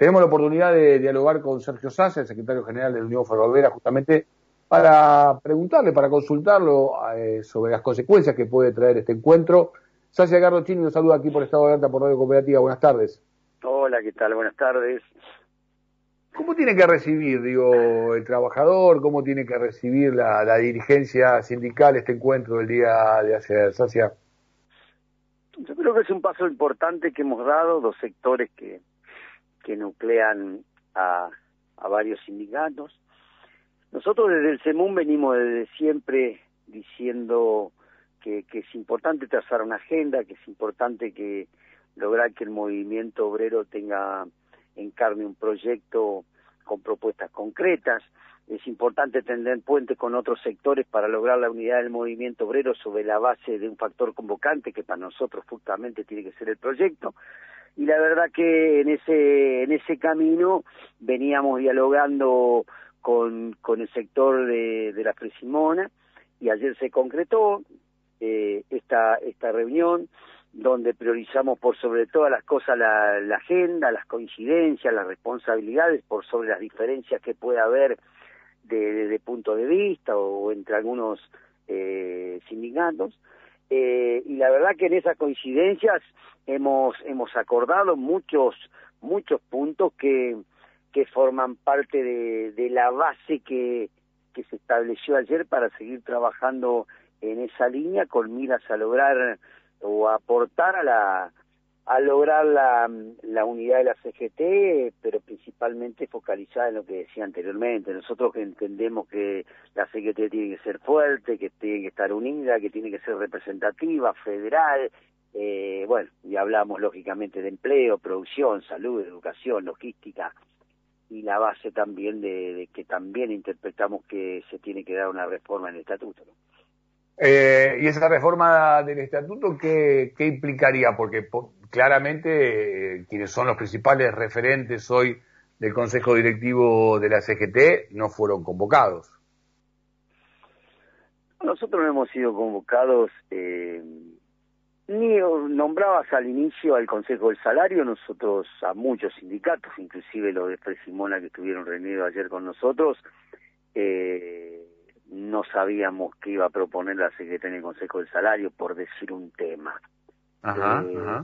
Tenemos la oportunidad de dialogar con Sergio Sasa, el secretario general de la Unión Ferroviaria, justamente para preguntarle, para consultarlo eh, sobre las consecuencias que puede traer este encuentro. Sacia Chini nos saluda aquí por Estado de Alerta por Radio Cooperativa. Buenas tardes. Hola, ¿qué tal? Buenas tardes. ¿Cómo tiene que recibir, digo, el trabajador? ¿Cómo tiene que recibir la, dirigencia sindical este encuentro del día de ayer, Sacia? Yo creo que es un paso importante que hemos dado, dos sectores que, que nuclean a, a varios sindicatos. Nosotros desde el CEMUN venimos desde siempre diciendo que, es importante trazar una agenda, que es importante que lograr que el movimiento obrero tenga en carne un proyecto con propuestas concretas. Es importante tender puentes con otros sectores para lograr la unidad del movimiento obrero sobre la base de un factor convocante que para nosotros justamente tiene que ser el proyecto. Y la verdad que en ese en ese camino veníamos dialogando con, con el sector de, de la Fresimona y ayer se concretó eh, esta esta reunión donde priorizamos por sobre todas las cosas la, la, agenda, las coincidencias, las responsabilidades, por sobre las diferencias que pueda haber de, de, punto de vista o, entre algunos eh, sindicatos. Eh, y la verdad que en esas coincidencias hemos hemos acordado muchos muchos puntos que que forman parte de, de la base que que se estableció ayer para seguir trabajando en esa línea con miras a lograr o aportar a la a lograr la, la unidad de la CGT, pero principalmente focalizada en lo que decía anteriormente. Nosotros entendemos que la CGT tiene que ser fuerte, que tiene que estar unida, que tiene que ser representativa, federal, eh, bueno, y hablamos lógicamente de empleo, producción, salud, educación, logística, y la base también de, de que también interpretamos que se tiene que dar una reforma en el estatuto. ¿no? Eh, ¿Y esa reforma del estatuto qué, qué implicaría? Porque claramente eh, quienes son los principales referentes hoy del Consejo Directivo de la CGT no fueron convocados. Nosotros no hemos sido convocados, eh, ni nombrabas al inicio al Consejo del Salario, nosotros a muchos sindicatos, inclusive los de Fresimona que estuvieron reunidos ayer con nosotros, eh, no sabíamos qué iba a proponer la Secretaría del Consejo del Salario, por decir un tema. Eh,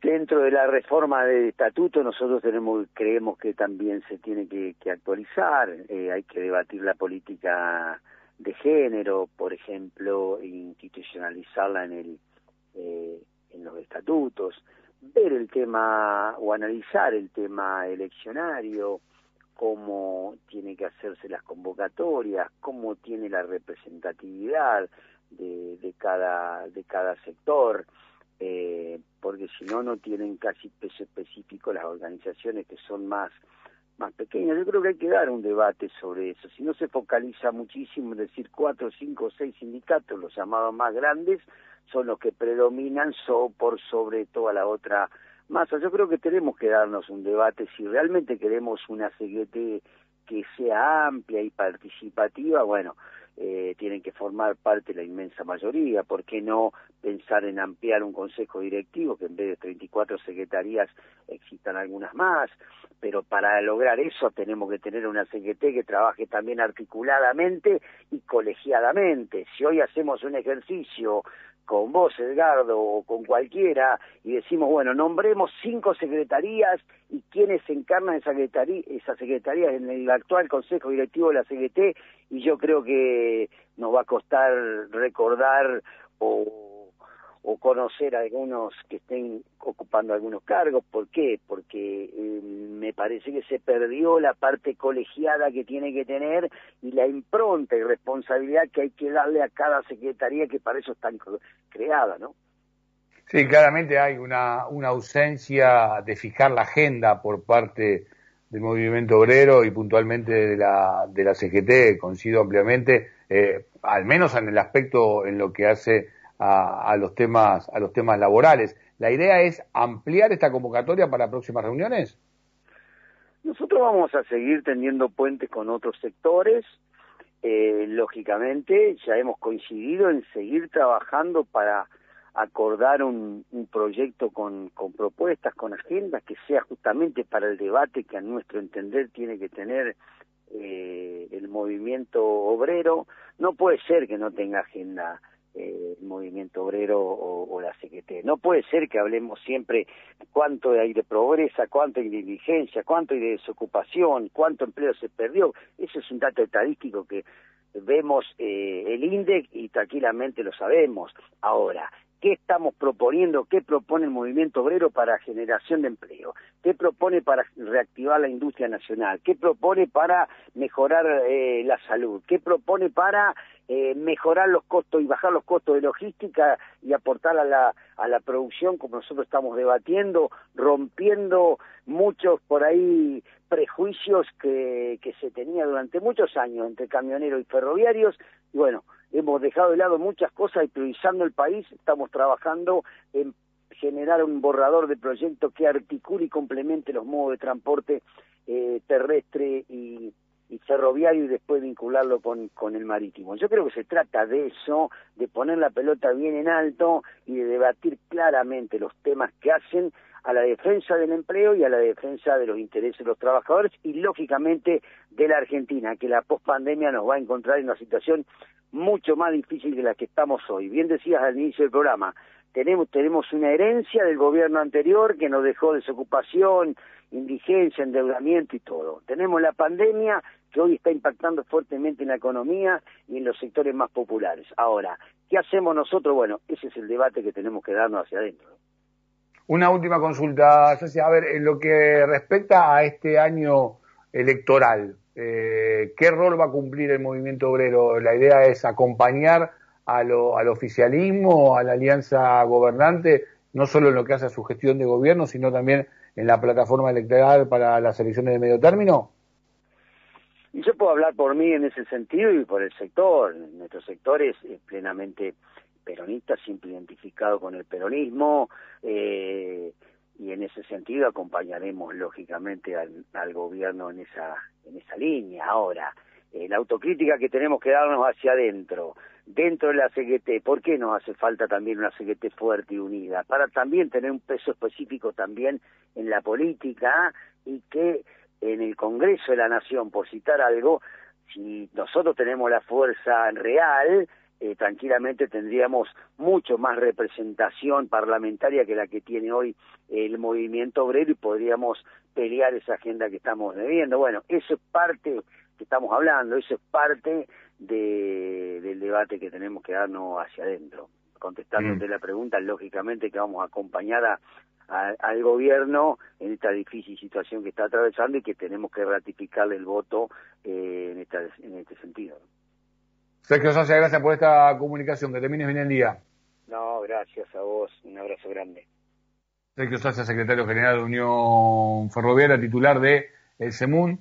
dentro de la reforma del estatuto nosotros tenemos creemos que también se tiene que, actualizar, eh, hay que debatir la política de género, por ejemplo, institucionalizarla en el eh, en los estatutos, ver el tema o analizar el tema eleccionario, cómo tiene que hacerse las convocatorias, cómo tiene la representatividad de, de cada sector, eh, porque si no no tienen casi peso específico las organizaciones que son más más pequeñas. Yo creo que hay que dar un debate sobre eso. Si no se focaliza muchísimo en decir cuatro, cinco, seis sindicatos, los llamados más grandes, son los que predominan so, por sobre toda la otra Massa, yo creo que tenemos que darnos un debate si realmente queremos una CGT que sea amplia y participativa, bueno, eh, tienen que formar parte la inmensa mayoría, ¿por qué no pensar en ampliar un consejo directivo, que en vez de 34 secretarías existan algunas más? Pero para lograr eso tenemos que tener una CGT que trabaje también articuladamente y colegiadamente. Si hoy hacemos un ejercicio con vos, Edgardo, o con cualquiera, y decimos, bueno, nombremos cinco secretarías y quienes encarnan esa secretaría, esa secretaría en el actual Consejo Directivo de la CGT, y yo creo que nos va a costar recordar o o conocer a algunos que estén ocupando algunos cargos. ¿Por qué? Porque eh, me parece que se perdió la parte colegiada que tiene que tener y la impronta y responsabilidad que hay que darle a cada secretaría que para eso están creada, ¿no? Sí, claramente hay una, una ausencia de fijar la agenda por parte del movimiento obrero y puntualmente de la, de la CGT, coincido ampliamente, eh, al menos en el aspecto en lo que hace a, los temas a los temas laborales. La idea es ampliar esta convocatoria para próximas reuniones. Nosotros vamos a seguir teniendo puentes con otros sectores. Eh, lógicamente, ya hemos coincidido en seguir trabajando para acordar un, proyecto con, con, propuestas, con agendas, que sea justamente para el debate que a nuestro entender tiene que tener eh, el movimiento obrero. No puede ser que no tenga agenda el movimiento obrero o, la CGT. No puede ser que hablemos siempre cuánto hay de pobreza, cuánto hay de indigencia, cuánto hay de desocupación, cuánto empleo se perdió. Eso es un dato estadístico que vemos eh, el INDEC y tranquilamente lo sabemos. Ahora, ¿Qué estamos proponiendo? ¿Qué propone el movimiento obrero para generación de empleo? ¿Qué propone para reactivar la industria nacional? ¿Qué propone para mejorar eh, la salud? ¿Qué propone para eh, mejorar los costos y bajar los costos de logística y aportar a la, a la producción como nosotros estamos debatiendo, rompiendo muchos por ahí prejuicios que, que se tenía durante muchos años entre camioneros y ferroviarios. Y bueno, hemos dejado de lado muchas cosas y priorizando el país, estamos trabajando en generar un borrador de proyecto que articule y complemente los modos de transporte eh, terrestre y, ferroviario y después vincularlo con, con el marítimo. Yo creo que se trata de eso, de poner la pelota bien en alto y de debatir claramente los temas que hacen a la defensa del empleo y a la defensa de los intereses de los trabajadores y lógicamente de la Argentina, que la pospandemia nos va a encontrar en una situación mucho más difícil que la que estamos hoy. Bien decías al inicio del programa, tenemos, tenemos una herencia del gobierno anterior que nos dejó desocupación, indigencia, endeudamiento y todo. Tenemos la pandemia que hoy está impactando fuertemente en la economía y en los sectores más populares. Ahora, ¿qué hacemos nosotros? Bueno, ese es el debate que tenemos que darnos hacia adentro. Una última consulta, A ver, en lo que respecta a este año electoral, eh, ¿qué rol va a cumplir el movimiento obrero? La idea es acompañar al oficialismo, a la alianza gobernante, no solo en lo que hace a su gestión de gobierno, sino también en la plataforma electoral para las elecciones de medio término? Y yo puedo hablar por mí en ese sentido y por el sector. Nuestro sector es, plenamente peronista, siempre identificado con el peronismo. Eh, y en ese sentido acompañaremos lógicamente al, gobierno en esa en esa línea ahora eh, la autocrítica que tenemos que darnos hacia adentro dentro de la CGT ¿por qué nos hace falta también una CGT fuerte y unida? para también tener un peso específico también en la política y que en el Congreso de la Nación por citar algo si nosotros tenemos la fuerza real eh, tranquilamente tendríamos mucho más representación parlamentaria que la que tiene hoy el movimiento obrero y podríamos pelear esa agenda que estamos viviendo. Bueno, eso es parte que estamos hablando, eso es parte de, del debate que tenemos que darnos hacia adentro. Contestándote mm. la pregunta, lógicamente que vamos a acompañar a, al gobierno en esta difícil situación que está atravesando y que tenemos que ratificarle el voto eh, en, esta, en este sentido. Sergio Socia, gracias por esta comunicación. Que termines bien el día. No, gracias a vos. Un abrazo grande. Sergio Socia, secretario general de Unión Ferroviaria, titular de el SEMUN.